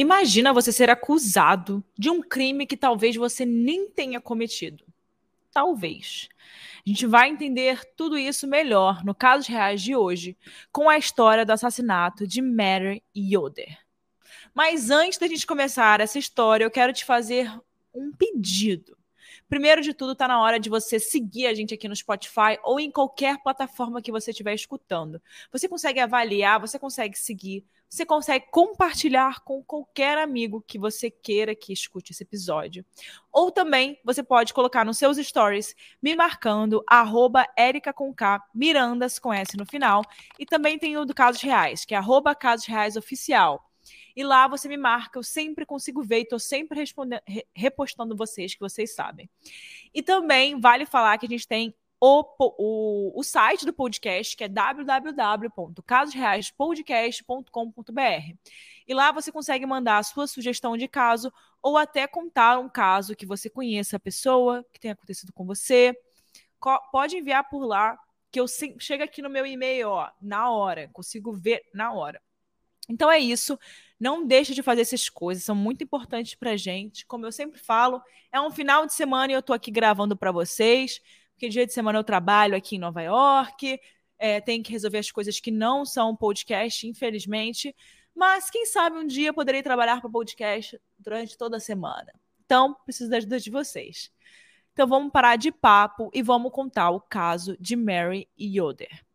Imagina você ser acusado de um crime que talvez você nem tenha cometido. Talvez. A gente vai entender tudo isso melhor no Casos Reais de hoje, com a história do assassinato de Mary Yoder. Mas antes da gente começar essa história, eu quero te fazer um pedido. Primeiro de tudo, está na hora de você seguir a gente aqui no Spotify ou em qualquer plataforma que você estiver escutando. Você consegue avaliar, você consegue seguir, você consegue compartilhar com qualquer amigo que você queira que escute esse episódio. Ou também você pode colocar nos seus stories me marcando arroba Erica com K, Mirandas com S no final. E também tem o do Casos Reais, que é arroba Casos Reais Oficial. E lá você me marca, eu sempre consigo ver e estou sempre repostando vocês, que vocês sabem. E também vale falar que a gente tem o, o, o site do podcast, que é www.casosreaispodcast.com.br. E lá você consegue mandar a sua sugestão de caso ou até contar um caso que você conheça a pessoa, que tenha acontecido com você. Pode enviar por lá, que eu chego aqui no meu e-mail, ó, na hora, consigo ver na hora. Então é isso. Não deixe de fazer essas coisas, são muito importantes para gente. Como eu sempre falo, é um final de semana e eu estou aqui gravando para vocês, porque dia de semana eu trabalho aqui em Nova York, é, tenho que resolver as coisas que não são podcast, infelizmente. Mas quem sabe um dia eu poderei trabalhar para podcast durante toda a semana. Então, preciso da ajuda de vocês. Então vamos parar de papo e vamos contar o caso de Mary Yoder.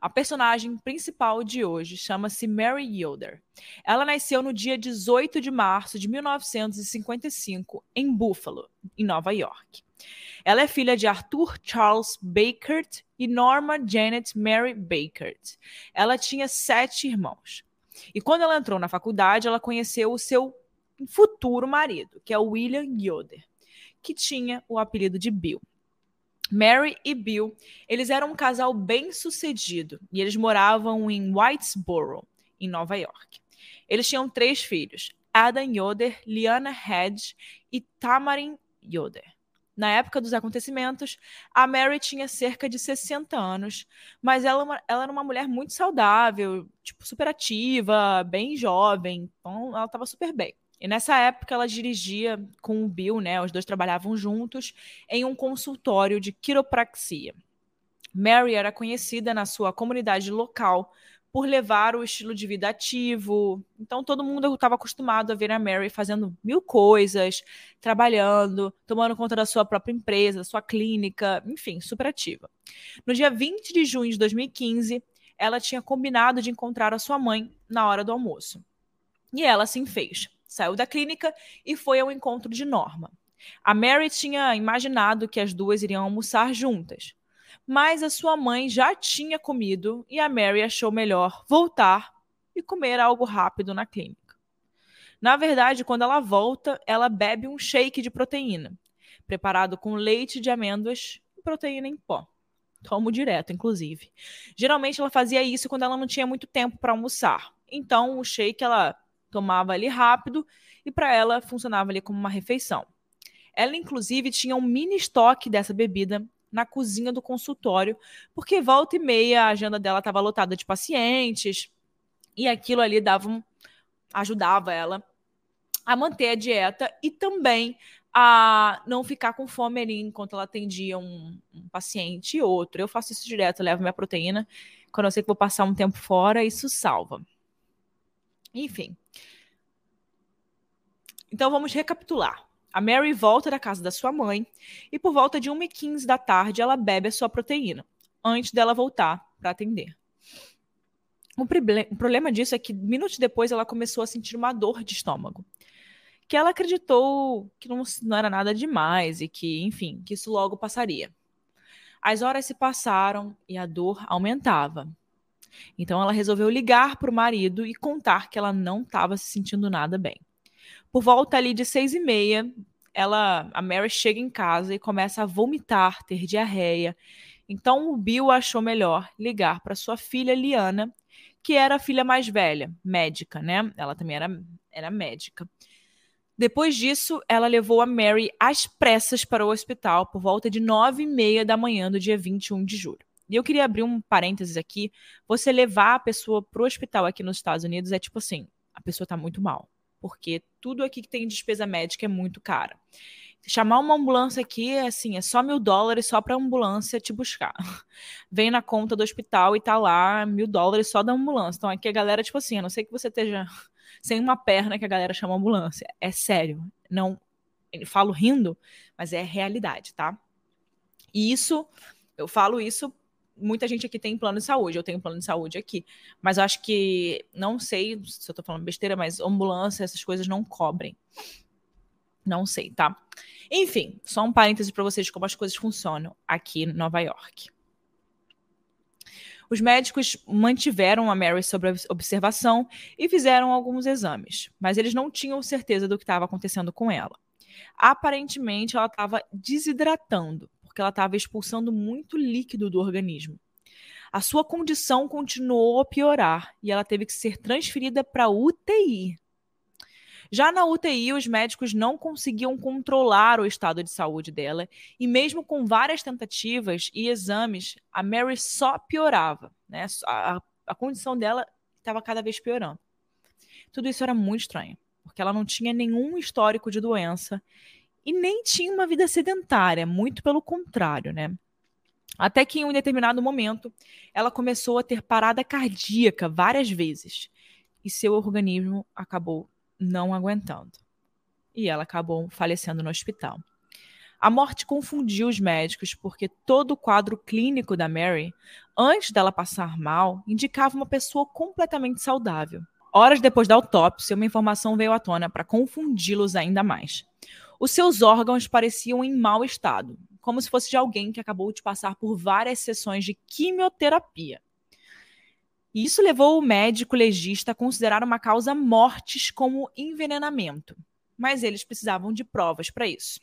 A personagem principal de hoje chama-se Mary Yoder. Ela nasceu no dia 18 de março de 1955 em Buffalo, em Nova York. Ela é filha de Arthur Charles Bakert e Norma Janet Mary Bakert. Ela tinha sete irmãos. E quando ela entrou na faculdade, ela conheceu o seu futuro marido, que é William Yoder, que tinha o apelido de Bill. Mary e Bill, eles eram um casal bem sucedido e eles moravam em Whitesboro, em Nova York. Eles tinham três filhos, Adam Yoder, Liana Hedge e Tamarin Yoder. Na época dos acontecimentos, a Mary tinha cerca de 60 anos, mas ela, ela era uma mulher muito saudável, tipo, super ativa, bem jovem, então ela estava super bem. E nessa época ela dirigia com o Bill, né? Os dois trabalhavam juntos em um consultório de quiropraxia. Mary era conhecida na sua comunidade local por levar o estilo de vida ativo. Então todo mundo estava acostumado a ver a Mary fazendo mil coisas, trabalhando, tomando conta da sua própria empresa, sua clínica, enfim, super ativa. No dia 20 de junho de 2015, ela tinha combinado de encontrar a sua mãe na hora do almoço. E ela assim fez saiu da clínica e foi ao encontro de Norma. A Mary tinha imaginado que as duas iriam almoçar juntas, mas a sua mãe já tinha comido e a Mary achou melhor voltar e comer algo rápido na clínica. Na verdade, quando ela volta, ela bebe um shake de proteína, preparado com leite de amêndoas e proteína em pó. Tomo direto, inclusive. Geralmente ela fazia isso quando ela não tinha muito tempo para almoçar. Então, o shake ela tomava ali rápido e para ela funcionava ali como uma refeição. Ela, inclusive, tinha um mini estoque dessa bebida na cozinha do consultório, porque volta e meia a agenda dela estava lotada de pacientes e aquilo ali dava um, ajudava ela a manter a dieta e também a não ficar com fome ali enquanto ela atendia um, um paciente e outro. Eu faço isso direto, levo minha proteína. Quando eu sei que vou passar um tempo fora, isso salva. Enfim. Então vamos recapitular. A Mary volta da casa da sua mãe e por volta de 1h15 da tarde ela bebe a sua proteína, antes dela voltar para atender. O, o problema disso é que minutos depois ela começou a sentir uma dor de estômago, que ela acreditou que não, não era nada demais e que, enfim, que isso logo passaria. As horas se passaram e a dor aumentava. Então ela resolveu ligar para o marido e contar que ela não estava se sentindo nada bem. Por volta ali de seis e meia, ela, a Mary chega em casa e começa a vomitar, ter diarreia. Então o Bill achou melhor ligar para sua filha Liana, que era a filha mais velha, médica, né? Ela também era, era médica. Depois disso, ela levou a Mary às pressas para o hospital por volta de nove e meia da manhã do dia 21 de julho. E eu queria abrir um parênteses aqui. Você levar a pessoa para o hospital aqui nos Estados Unidos é tipo assim: a pessoa está muito mal. Porque tudo aqui que tem despesa médica é muito cara. Chamar uma ambulância aqui é assim, é só mil dólares só para ambulância te buscar. Vem na conta do hospital e tá lá mil dólares só da ambulância. Então aqui a galera, tipo assim, a não sei que você esteja sem uma perna que a galera chama ambulância. É sério. Não falo rindo, mas é realidade, tá? E isso, eu falo isso muita gente aqui tem plano de saúde, eu tenho plano de saúde aqui. Mas eu acho que, não sei se eu tô falando besteira, mas ambulância, essas coisas não cobrem. Não sei, tá? Enfim, só um parêntese para vocês de como as coisas funcionam aqui em Nova York. Os médicos mantiveram a Mary sob observação e fizeram alguns exames, mas eles não tinham certeza do que estava acontecendo com ela. Aparentemente, ela estava desidratando, porque ela estava expulsando muito líquido do organismo. A sua condição continuou a piorar e ela teve que ser transferida para UTI. Já na UTI, os médicos não conseguiam controlar o estado de saúde dela, e mesmo com várias tentativas e exames, a Mary só piorava. Né? A, a condição dela estava cada vez piorando. Tudo isso era muito estranho, porque ela não tinha nenhum histórico de doença e nem tinha uma vida sedentária, muito pelo contrário, né? Até que em um determinado momento, ela começou a ter parada cardíaca várias vezes e seu organismo acabou não aguentando. E ela acabou falecendo no hospital. A morte confundiu os médicos porque todo o quadro clínico da Mary, antes dela passar mal, indicava uma pessoa completamente saudável. Horas depois da autópsia, uma informação veio à tona para confundi-los ainda mais. Os seus órgãos pareciam em mau estado, como se fosse de alguém que acabou de passar por várias sessões de quimioterapia. E isso levou o médico legista a considerar uma causa mortes como envenenamento, mas eles precisavam de provas para isso.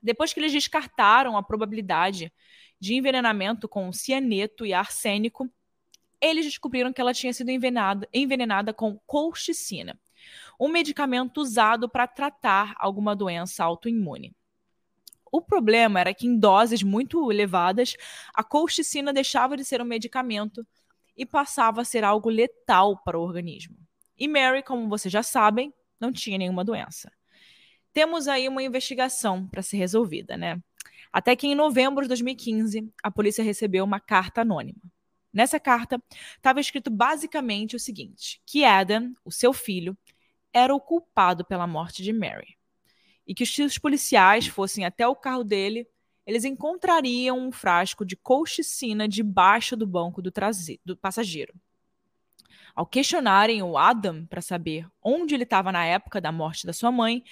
Depois que eles descartaram a probabilidade de envenenamento com cianeto e arsênico, eles descobriram que ela tinha sido envenenada, envenenada com colchicina, um medicamento usado para tratar alguma doença autoimune. O problema era que em doses muito elevadas, a colchicina deixava de ser um medicamento e passava a ser algo letal para o organismo. E Mary, como vocês já sabem, não tinha nenhuma doença. Temos aí uma investigação para ser resolvida, né? Até que em novembro de 2015, a polícia recebeu uma carta anônima. Nessa carta, estava escrito basicamente o seguinte: que Adam, o seu filho, era o culpado pela morte de Mary. E que se os policiais fossem até o carro dele, eles encontrariam um frasco de colchicina debaixo do banco do, do passageiro. Ao questionarem o Adam para saber onde ele estava na época da morte da sua mãe,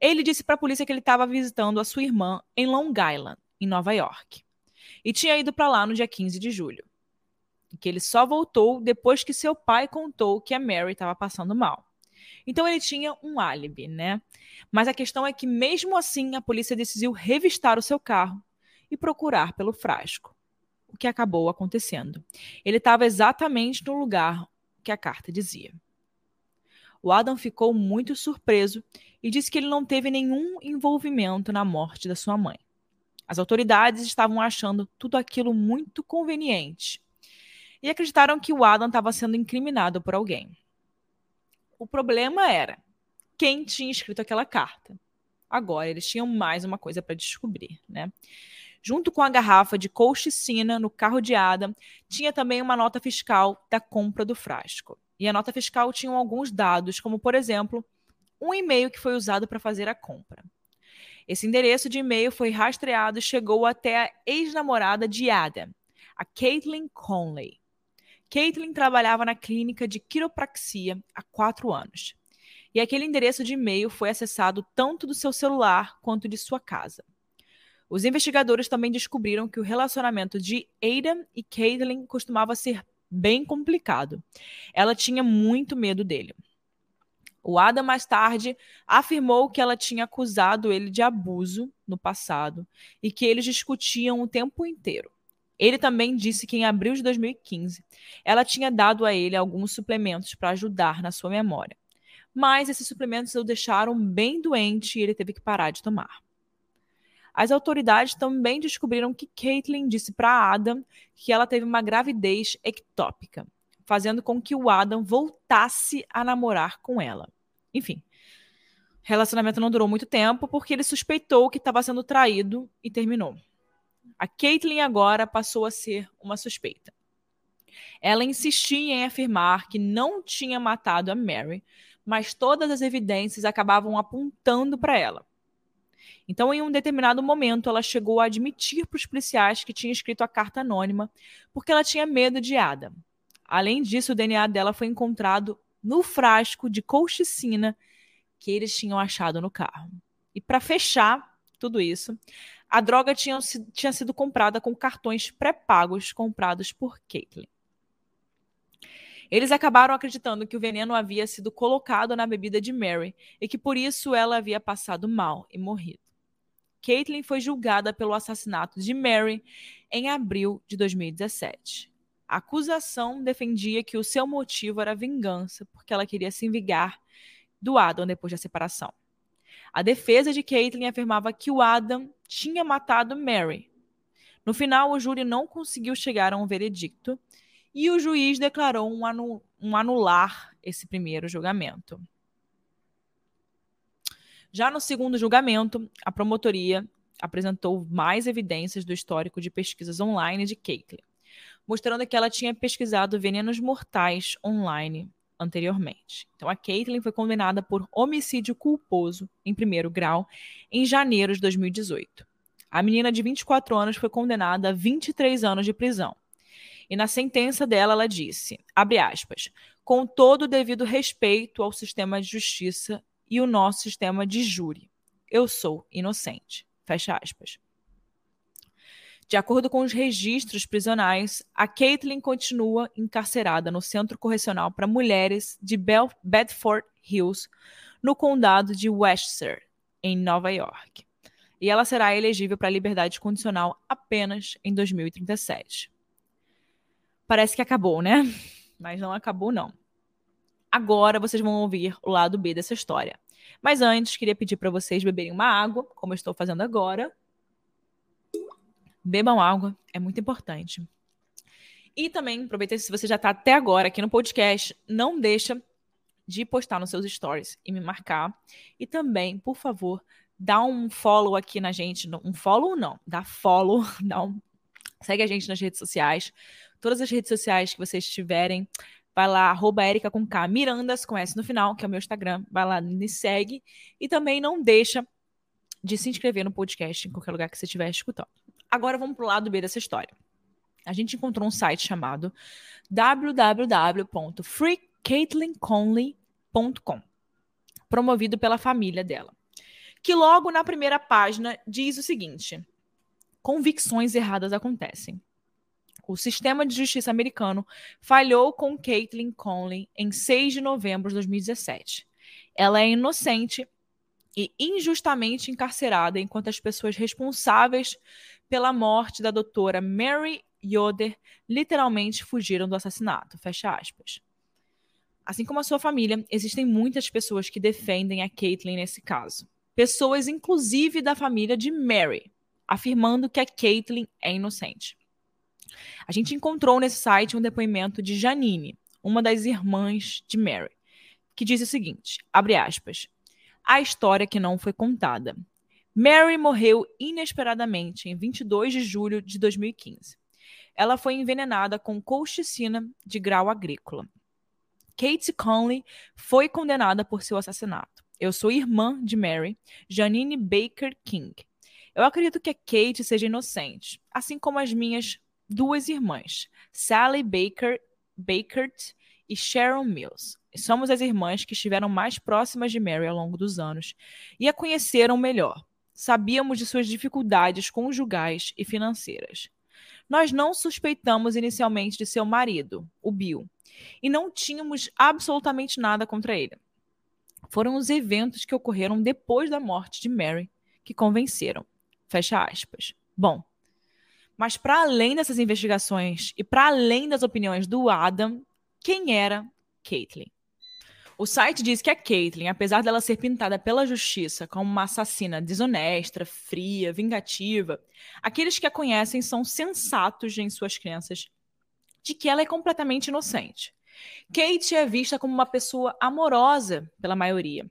ele disse para a polícia que ele estava visitando a sua irmã em Long Island, em Nova York, e tinha ido para lá no dia 15 de julho. E que ele só voltou depois que seu pai contou que a Mary estava passando mal. Então ele tinha um álibi, né? Mas a questão é que, mesmo assim, a polícia decidiu revistar o seu carro e procurar pelo frasco. O que acabou acontecendo. Ele estava exatamente no lugar que a carta dizia. O Adam ficou muito surpreso e disse que ele não teve nenhum envolvimento na morte da sua mãe. As autoridades estavam achando tudo aquilo muito conveniente e acreditaram que o Adam estava sendo incriminado por alguém. O problema era quem tinha escrito aquela carta. Agora eles tinham mais uma coisa para descobrir, né? Junto com a garrafa de colchicina no carro de Adam, tinha também uma nota fiscal da compra do frasco. E a nota fiscal tinha alguns dados, como por exemplo, um e-mail que foi usado para fazer a compra. Esse endereço de e-mail foi rastreado e chegou até a ex-namorada de Adam, a Caitlin Conley. Caitlin trabalhava na clínica de quiropraxia há quatro anos. E aquele endereço de e-mail foi acessado tanto do seu celular quanto de sua casa. Os investigadores também descobriram que o relacionamento de Aidan e Caitlin costumava ser bem complicado. Ela tinha muito medo dele. O Adam, mais tarde, afirmou que ela tinha acusado ele de abuso no passado e que eles discutiam o tempo inteiro. Ele também disse que em abril de 2015 ela tinha dado a ele alguns suplementos para ajudar na sua memória. Mas esses suplementos o deixaram bem doente e ele teve que parar de tomar. As autoridades também descobriram que Caitlyn disse para Adam que ela teve uma gravidez ectópica, fazendo com que o Adam voltasse a namorar com ela. Enfim, relacionamento não durou muito tempo porque ele suspeitou que estava sendo traído e terminou. A Caitlyn agora passou a ser uma suspeita. Ela insistia em afirmar que não tinha matado a Mary, mas todas as evidências acabavam apontando para ela. Então, em um determinado momento, ela chegou a admitir para os policiais que tinha escrito a carta anônima porque ela tinha medo de Adam. Além disso, o DNA dela foi encontrado no frasco de colchicina que eles tinham achado no carro. E para fechar tudo isso, a droga tinha, tinha sido comprada com cartões pré-pagos comprados por Caitlyn. Eles acabaram acreditando que o veneno havia sido colocado na bebida de Mary e que por isso ela havia passado mal e morrido. Caitlyn foi julgada pelo assassinato de Mary em abril de 2017. A acusação defendia que o seu motivo era vingança, porque ela queria se vingar do Adam depois da separação. A defesa de Caitlyn afirmava que o Adam tinha matado Mary. No final, o júri não conseguiu chegar a um veredicto e o juiz declarou um, anu um anular esse primeiro julgamento. Já no segundo julgamento, a promotoria apresentou mais evidências do histórico de pesquisas online de Caitlyn, mostrando que ela tinha pesquisado venenos mortais online anteriormente. Então, a Caitlyn foi condenada por homicídio culposo em primeiro grau em janeiro de 2018. A menina de 24 anos foi condenada a 23 anos de prisão. E na sentença dela, ela disse, abre aspas, com todo o devido respeito ao sistema de justiça e o nosso sistema de júri. Eu sou inocente. Fecha aspas. De acordo com os registros prisionais, a Caitlin continua encarcerada no Centro Correcional para Mulheres de Bel Bedford Hills, no condado de Westchester, em Nova York. E ela será elegível para liberdade condicional apenas em 2037. Parece que acabou, né? Mas não acabou, não. Agora vocês vão ouvir o lado B dessa história. Mas antes, queria pedir para vocês beberem uma água, como eu estou fazendo agora. Bebam água, é muito importante. E também, aproveita se você já está até agora aqui no podcast, não deixa de postar nos seus stories e me marcar. E também, por favor, dá um follow aqui na gente. Um follow não, dá follow, dá um... segue a gente nas redes sociais. Todas as redes sociais que vocês tiverem, Vai lá, arroba Erika com K, Mirandas, com S no final, que é o meu Instagram. Vai lá, me segue. E também não deixa de se inscrever no podcast em qualquer lugar que você estiver escutando. Agora vamos pro lado B dessa história. A gente encontrou um site chamado www.freecaitlinconley.com, promovido pela família dela, que logo na primeira página diz o seguinte: convicções erradas acontecem. O sistema de justiça americano falhou com Caitlin Conley em 6 de novembro de 2017. Ela é inocente e injustamente encarcerada enquanto as pessoas responsáveis pela morte da doutora Mary Yoder literalmente fugiram do assassinato. Fecha aspas. Assim como a sua família, existem muitas pessoas que defendem a Caitlyn nesse caso. Pessoas, inclusive, da família de Mary, afirmando que a Caitlyn é inocente. A gente encontrou nesse site um depoimento de Janine, uma das irmãs de Mary, que diz o seguinte: abre aspas. A história que não foi contada. Mary morreu inesperadamente em 22 de julho de 2015. Ela foi envenenada com colchicina de grau agrícola. Kate Conley foi condenada por seu assassinato. Eu sou irmã de Mary, Janine Baker King. Eu acredito que a Kate seja inocente, assim como as minhas duas irmãs, Sally Baker, Bakert e Sharon Mills. Somos as irmãs que estiveram mais próximas de Mary ao longo dos anos e a conheceram melhor. Sabíamos de suas dificuldades conjugais e financeiras. Nós não suspeitamos inicialmente de seu marido, o Bill, e não tínhamos absolutamente nada contra ele. Foram os eventos que ocorreram depois da morte de Mary que convenceram. Fecha aspas. Bom, mas para além dessas investigações e para além das opiniões do Adam, quem era Caitlyn? O site diz que a Caitlyn, apesar dela ser pintada pela justiça como uma assassina desonesta, fria, vingativa, aqueles que a conhecem são sensatos em suas crenças de que ela é completamente inocente. Kate é vista como uma pessoa amorosa pela maioria.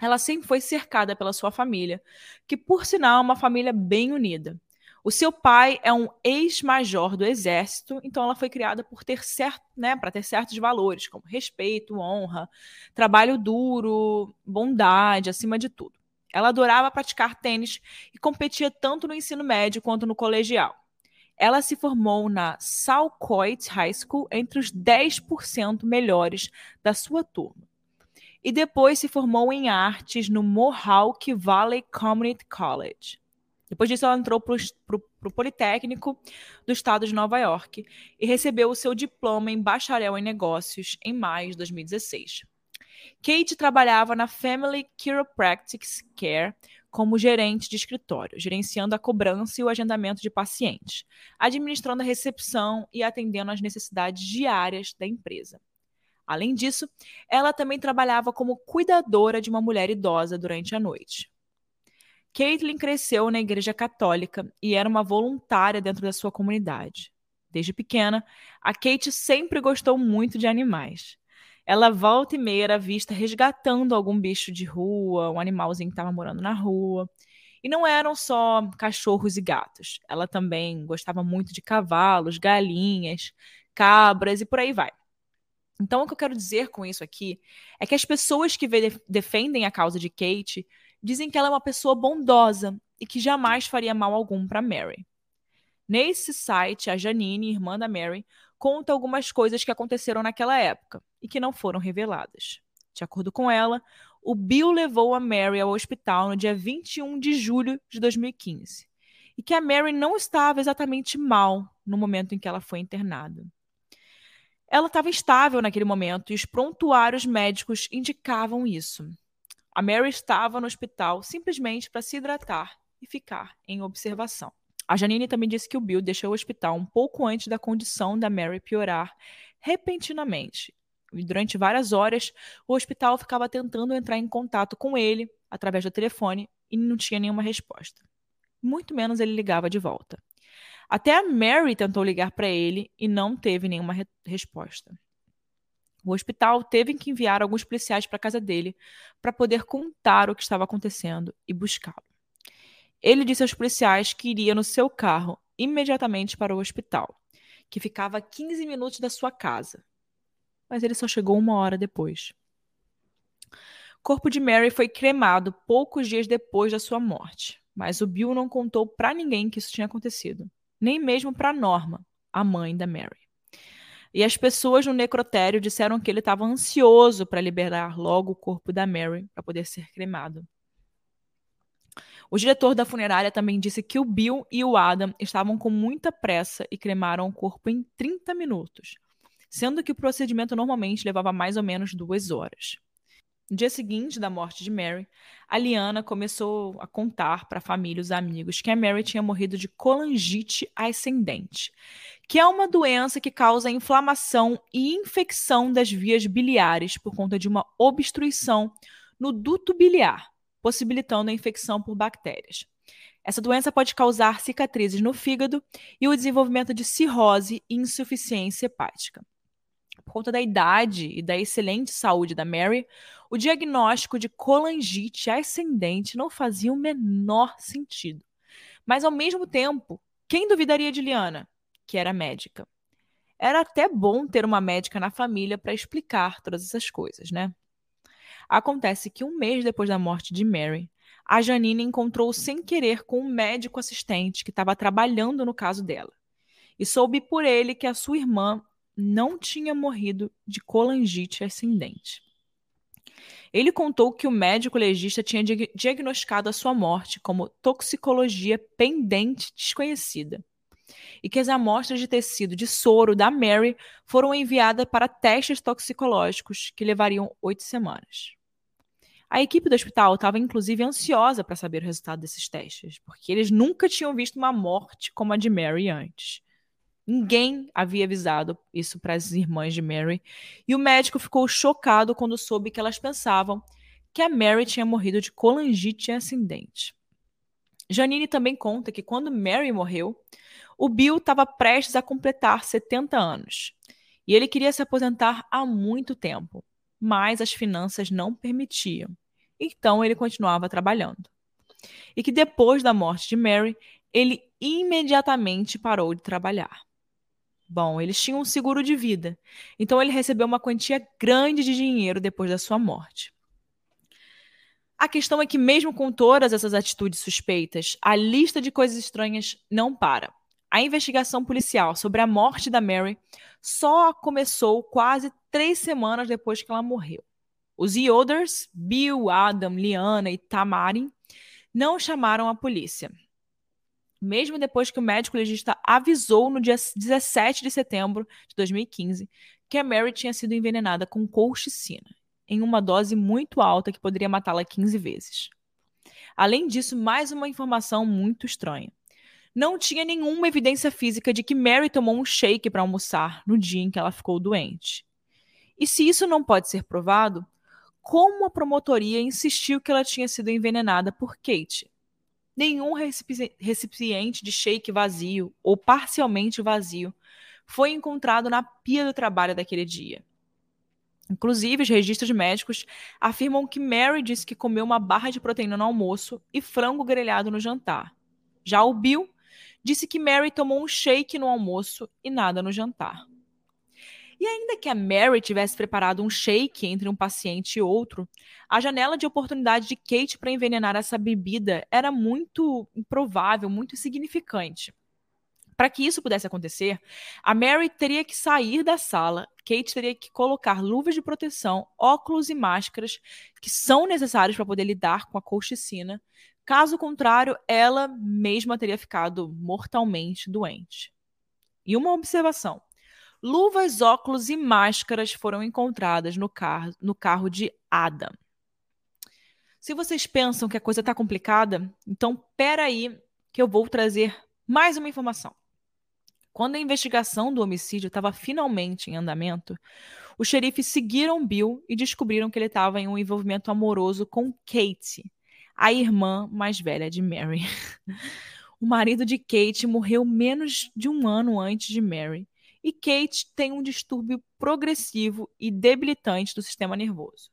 Ela sempre foi cercada pela sua família, que por sinal é uma família bem unida. O seu pai é um ex-major do exército, então ela foi criada por ter certo, né, para ter certos valores, como respeito, honra, trabalho duro, bondade, acima de tudo. Ela adorava praticar tênis e competia tanto no ensino médio quanto no colegial. Ela se formou na Salcoit High School entre os 10% melhores da sua turma. E depois se formou em artes no Mohawk Valley Community College. Depois disso, ela entrou para o Politécnico do Estado de Nova York e recebeu o seu diploma em bacharel em negócios em maio de 2016. Kate trabalhava na Family Chiropractic Care como gerente de escritório, gerenciando a cobrança e o agendamento de pacientes, administrando a recepção e atendendo às necessidades diárias da empresa. Além disso, ela também trabalhava como cuidadora de uma mulher idosa durante a noite. Caitlin cresceu na Igreja Católica e era uma voluntária dentro da sua comunidade. Desde pequena, a Kate sempre gostou muito de animais. Ela volta e meia era vista resgatando algum bicho de rua, um animalzinho que estava morando na rua. E não eram só cachorros e gatos. Ela também gostava muito de cavalos, galinhas, cabras e por aí vai. Então, o que eu quero dizer com isso aqui é que as pessoas que defendem a causa de Kate dizem que ela é uma pessoa bondosa e que jamais faria mal algum para Mary. Nesse site, a Janine, irmã da Mary, conta algumas coisas que aconteceram naquela época e que não foram reveladas. De acordo com ela, o Bill levou a Mary ao hospital no dia 21 de julho de 2015 e que a Mary não estava exatamente mal no momento em que ela foi internada. Ela estava estável naquele momento e os prontuários médicos indicavam isso. A Mary estava no hospital simplesmente para se hidratar e ficar em observação. A Janine também disse que o Bill deixou o hospital um pouco antes da condição da Mary piorar repentinamente. E durante várias horas, o hospital ficava tentando entrar em contato com ele através do telefone e não tinha nenhuma resposta. Muito menos ele ligava de volta. Até a Mary tentou ligar para ele e não teve nenhuma re resposta. O hospital teve que enviar alguns policiais para a casa dele para poder contar o que estava acontecendo e buscá-lo. Ele disse aos policiais que iria no seu carro imediatamente para o hospital, que ficava a 15 minutos da sua casa. Mas ele só chegou uma hora depois. O corpo de Mary foi cremado poucos dias depois da sua morte, mas o Bill não contou para ninguém que isso tinha acontecido, nem mesmo para Norma, a mãe da Mary. E as pessoas no necrotério disseram que ele estava ansioso para liberar logo o corpo da Mary para poder ser cremado. O diretor da funerária também disse que o Bill e o Adam estavam com muita pressa e cremaram o corpo em 30 minutos, sendo que o procedimento normalmente levava mais ou menos duas horas. No dia seguinte da morte de Mary, a Liana começou a contar para a família e os amigos que a Mary tinha morrido de colangite ascendente, que é uma doença que causa inflamação e infecção das vias biliares por conta de uma obstrução no duto biliar, possibilitando a infecção por bactérias. Essa doença pode causar cicatrizes no fígado e o desenvolvimento de cirrose e insuficiência hepática. Por conta da idade e da excelente saúde da Mary, o diagnóstico de colangite ascendente não fazia o menor sentido. Mas, ao mesmo tempo, quem duvidaria de Liana, que era médica? Era até bom ter uma médica na família para explicar todas essas coisas, né? Acontece que um mês depois da morte de Mary, a Janine encontrou sem querer com um médico assistente que estava trabalhando no caso dela. E soube por ele que a sua irmã não tinha morrido de colangite ascendente. Ele contou que o médico legista tinha diagnosticado a sua morte como toxicologia pendente desconhecida e que as amostras de tecido de soro da Mary foram enviadas para testes toxicológicos que levariam oito semanas. A equipe do hospital estava inclusive ansiosa para saber o resultado desses testes, porque eles nunca tinham visto uma morte como a de Mary antes. Ninguém havia avisado isso para as irmãs de Mary, e o médico ficou chocado quando soube que elas pensavam que a Mary tinha morrido de colangite ascendente. Janine também conta que quando Mary morreu, o Bill estava prestes a completar 70 anos e ele queria se aposentar há muito tempo, mas as finanças não permitiam. Então ele continuava trabalhando. E que depois da morte de Mary, ele imediatamente parou de trabalhar. Bom, eles tinham um seguro de vida, então ele recebeu uma quantia grande de dinheiro depois da sua morte. A questão é que, mesmo com todas essas atitudes suspeitas, a lista de coisas estranhas não para. A investigação policial sobre a morte da Mary só começou quase três semanas depois que ela morreu. Os Yoders, Bill, Adam, Liana e Tamarin, não chamaram a polícia. Mesmo depois que o médico legista avisou no dia 17 de setembro de 2015 que a Mary tinha sido envenenada com colchicina, em uma dose muito alta que poderia matá-la 15 vezes. Além disso, mais uma informação muito estranha não tinha nenhuma evidência física de que Mary tomou um shake para almoçar no dia em que ela ficou doente. E se isso não pode ser provado, como a promotoria insistiu que ela tinha sido envenenada por Kate? Nenhum recipiente de shake vazio ou parcialmente vazio foi encontrado na pia do trabalho daquele dia. Inclusive, os registros médicos afirmam que Mary disse que comeu uma barra de proteína no almoço e frango grelhado no jantar. Já o Bill disse que Mary tomou um shake no almoço e nada no jantar. E ainda que a Mary tivesse preparado um shake entre um paciente e outro, a janela de oportunidade de Kate para envenenar essa bebida era muito improvável, muito insignificante. Para que isso pudesse acontecer, a Mary teria que sair da sala, Kate teria que colocar luvas de proteção, óculos e máscaras que são necessários para poder lidar com a colchicina, Caso contrário, ela mesma teria ficado mortalmente doente. E uma observação: luvas, óculos e máscaras foram encontradas no carro, no carro de Adam. Se vocês pensam que a coisa está complicada, então pera aí que eu vou trazer mais uma informação. Quando a investigação do homicídio estava finalmente em andamento, os xerifes seguiram Bill e descobriram que ele estava em um envolvimento amoroso com Kate, a irmã mais velha de Mary. o marido de Kate morreu menos de um ano antes de Mary. E Kate tem um distúrbio progressivo e debilitante do sistema nervoso.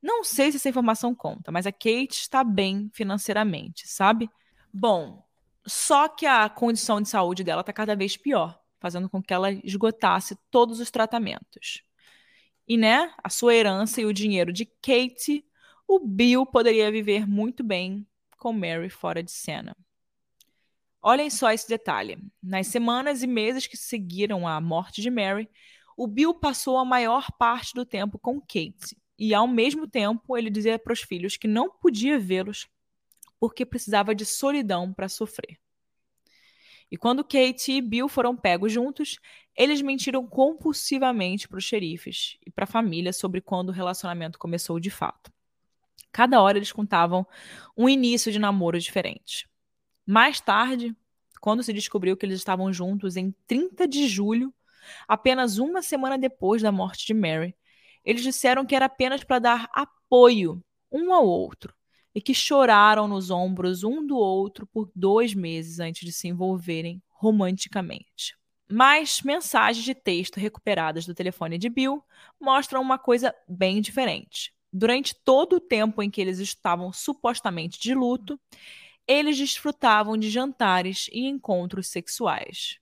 Não sei se essa informação conta, mas a Kate está bem financeiramente, sabe? Bom, só que a condição de saúde dela está cada vez pior, fazendo com que ela esgotasse todos os tratamentos. E, né, a sua herança e o dinheiro de Kate o Bill poderia viver muito bem com Mary fora de cena. Olhem só esse detalhe. Nas semanas e meses que seguiram a morte de Mary, o Bill passou a maior parte do tempo com Kate. E, ao mesmo tempo, ele dizia para os filhos que não podia vê-los porque precisava de solidão para sofrer. E quando Kate e Bill foram pegos juntos, eles mentiram compulsivamente para os xerifes e para a família sobre quando o relacionamento começou de fato. Cada hora eles contavam um início de namoro diferente. Mais tarde, quando se descobriu que eles estavam juntos em 30 de julho, apenas uma semana depois da morte de Mary, eles disseram que era apenas para dar apoio um ao outro e que choraram nos ombros um do outro por dois meses antes de se envolverem romanticamente. Mas mensagens de texto recuperadas do telefone de Bill mostram uma coisa bem diferente. Durante todo o tempo em que eles estavam supostamente de luto, eles desfrutavam de jantares e encontros sexuais.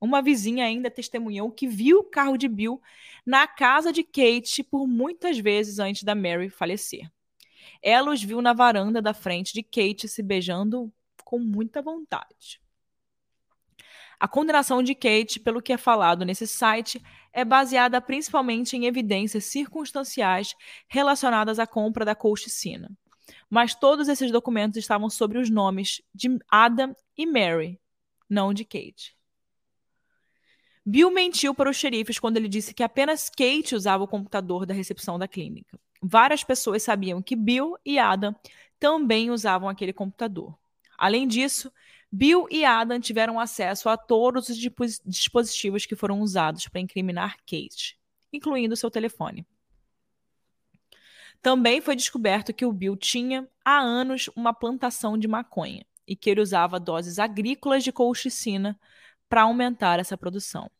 Uma vizinha ainda testemunhou que viu o carro de Bill na casa de Kate por muitas vezes antes da Mary falecer. Ela os viu na varanda da frente de Kate se beijando com muita vontade. A condenação de Kate, pelo que é falado nesse site, é baseada principalmente em evidências circunstanciais relacionadas à compra da colchicina. Mas todos esses documentos estavam sobre os nomes de Adam e Mary, não de Kate. Bill mentiu para os xerifes quando ele disse que apenas Kate usava o computador da recepção da clínica. Várias pessoas sabiam que Bill e Adam também usavam aquele computador. Além disso, Bill e Adam tiveram acesso a todos os dispositivos que foram usados para incriminar Kate, incluindo seu telefone. Também foi descoberto que o Bill tinha há anos uma plantação de maconha e que ele usava doses agrícolas de colchicina para aumentar essa produção.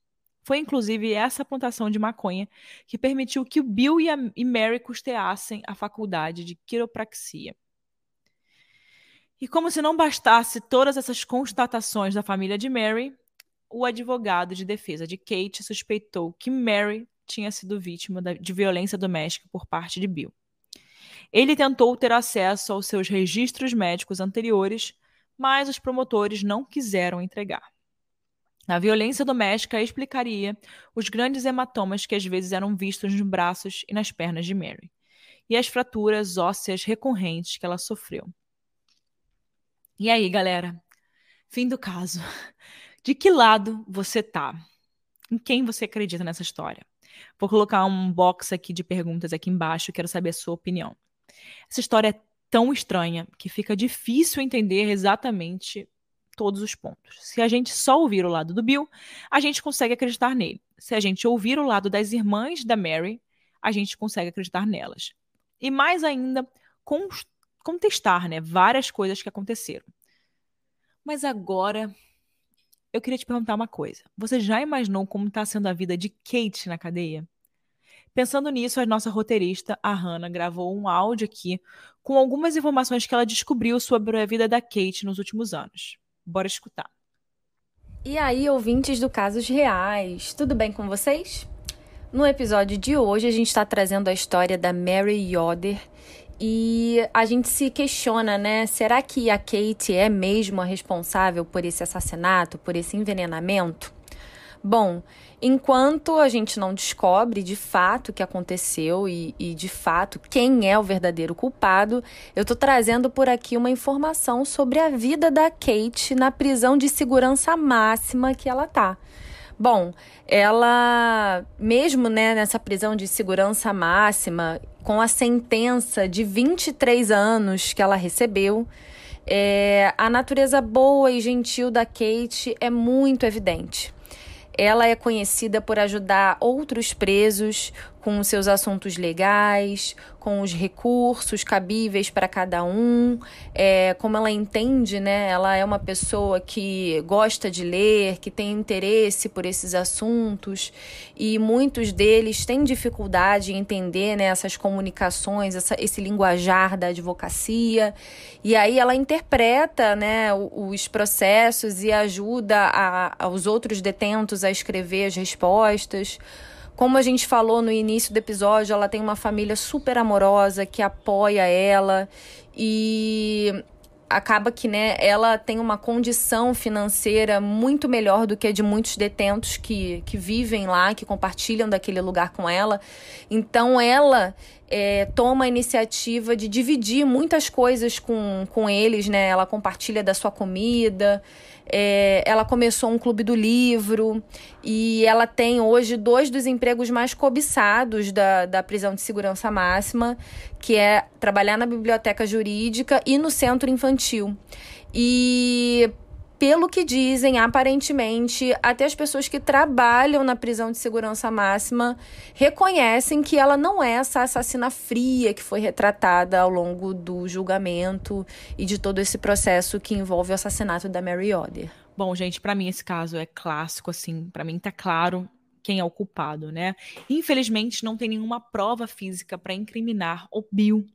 Foi inclusive essa plantação de maconha que permitiu que o Bill e, a, e Mary custeassem a faculdade de quiropraxia. E como se não bastasse todas essas constatações da família de Mary, o advogado de defesa de Kate suspeitou que Mary tinha sido vítima de violência doméstica por parte de Bill. Ele tentou ter acesso aos seus registros médicos anteriores, mas os promotores não quiseram entregar. A violência doméstica explicaria os grandes hematomas que às vezes eram vistos nos braços e nas pernas de Mary, e as fraturas ósseas recorrentes que ela sofreu. E aí, galera? Fim do caso. De que lado você tá? Em quem você acredita nessa história? Vou colocar um box aqui de perguntas aqui embaixo, quero saber a sua opinião. Essa história é tão estranha que fica difícil entender exatamente todos os pontos. Se a gente só ouvir o lado do Bill, a gente consegue acreditar nele. Se a gente ouvir o lado das irmãs da Mary, a gente consegue acreditar nelas. E mais ainda, contestar né, várias coisas que aconteceram. Mas agora, eu queria te perguntar uma coisa. Você já imaginou como está sendo a vida de Kate na cadeia? Pensando nisso, a nossa roteirista, a Hannah, gravou um áudio aqui com algumas informações que ela descobriu sobre a vida da Kate nos últimos anos. Bora escutar. E aí, ouvintes do Casos Reais, tudo bem com vocês? No episódio de hoje, a gente está trazendo a história da Mary Yoder e a gente se questiona, né? Será que a Kate é mesmo a responsável por esse assassinato, por esse envenenamento? Bom, enquanto a gente não descobre de fato o que aconteceu e, e de fato quem é o verdadeiro culpado, eu tô trazendo por aqui uma informação sobre a vida da Kate na prisão de segurança máxima que ela tá. Bom, ela, mesmo né, nessa prisão de segurança máxima, com a sentença de 23 anos que ela recebeu, é, a natureza boa e gentil da Kate é muito evidente. Ela é conhecida por ajudar outros presos com os seus assuntos legais, com os recursos cabíveis para cada um, é, como ela entende, né? Ela é uma pessoa que gosta de ler, que tem interesse por esses assuntos e muitos deles têm dificuldade em entender né, essas comunicações, essa, esse linguajar da advocacia. E aí ela interpreta né, os processos e ajuda a, aos outros detentos a escrever as respostas. Como a gente falou no início do episódio, ela tem uma família super amorosa que apoia ela e acaba que né, ela tem uma condição financeira muito melhor do que a de muitos detentos que, que vivem lá, que compartilham daquele lugar com ela. Então ela é, toma a iniciativa de dividir muitas coisas com, com eles, né? Ela compartilha da sua comida. É, ela começou um clube do livro e ela tem hoje dois dos empregos mais cobiçados da, da prisão de segurança máxima, que é trabalhar na biblioteca jurídica e no centro infantil. E pelo que dizem, aparentemente, até as pessoas que trabalham na prisão de segurança máxima reconhecem que ela não é essa assassina fria que foi retratada ao longo do julgamento e de todo esse processo que envolve o assassinato da Mary Oder. Bom, gente, para mim esse caso é clássico, assim, para mim tá claro quem é o culpado, né? Infelizmente, não tem nenhuma prova física para incriminar o Bill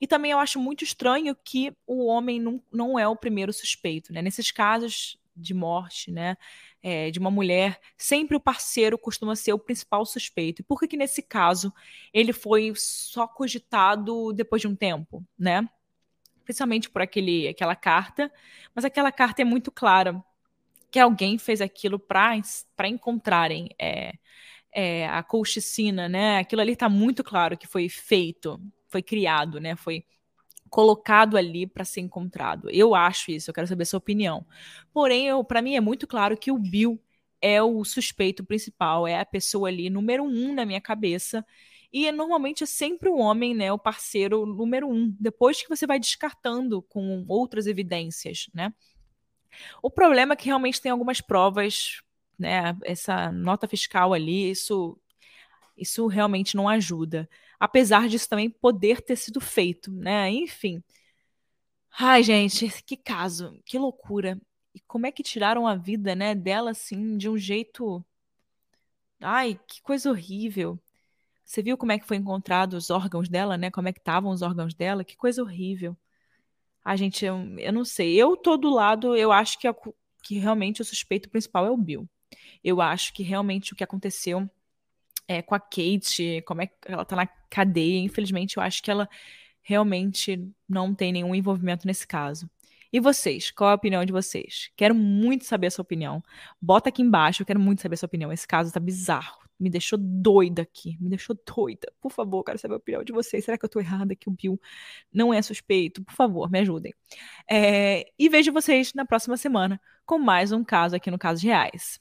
e também eu acho muito estranho que o homem não, não é o primeiro suspeito, né? Nesses casos de morte, né? É, de uma mulher, sempre o parceiro costuma ser o principal suspeito. E por que, que nesse caso ele foi só cogitado depois de um tempo, né? Principalmente por aquele, aquela carta, mas aquela carta é muito clara. que alguém fez aquilo para encontrarem é, é, a colchicina, né? Aquilo ali está muito claro que foi feito, foi criado, né? Foi colocado ali para ser encontrado. Eu acho isso, eu quero saber a sua opinião. Porém, para mim é muito claro que o Bill é o suspeito principal, é a pessoa ali número um na minha cabeça. E normalmente é sempre o homem, né, o parceiro número um. Depois que você vai descartando com outras evidências, né? O problema é que realmente tem algumas provas, né? Essa nota fiscal ali, isso, isso realmente não ajuda apesar disso também poder ter sido feito, né? Enfim. Ai, gente, que caso, que loucura. E como é que tiraram a vida, né, dela assim, de um jeito. Ai, que coisa horrível. Você viu como é que foi encontrado os órgãos dela, né? Como é que estavam os órgãos dela? Que coisa horrível. A gente, eu, eu não sei. Eu tô do lado, eu acho que, a, que realmente o suspeito principal é o Bill. Eu acho que realmente o que aconteceu é, com a Kate, como é que ela tá na cadeia. Infelizmente, eu acho que ela realmente não tem nenhum envolvimento nesse caso. E vocês? Qual é a opinião de vocês? Quero muito saber a sua opinião. Bota aqui embaixo, eu quero muito saber a sua opinião. Esse caso tá bizarro. Me deixou doida aqui. Me deixou doida. Por favor, quero saber a opinião de vocês. Será que eu tô errada que o Bill não é suspeito? Por favor, me ajudem. É... E vejo vocês na próxima semana com mais um caso aqui no Casos Reais.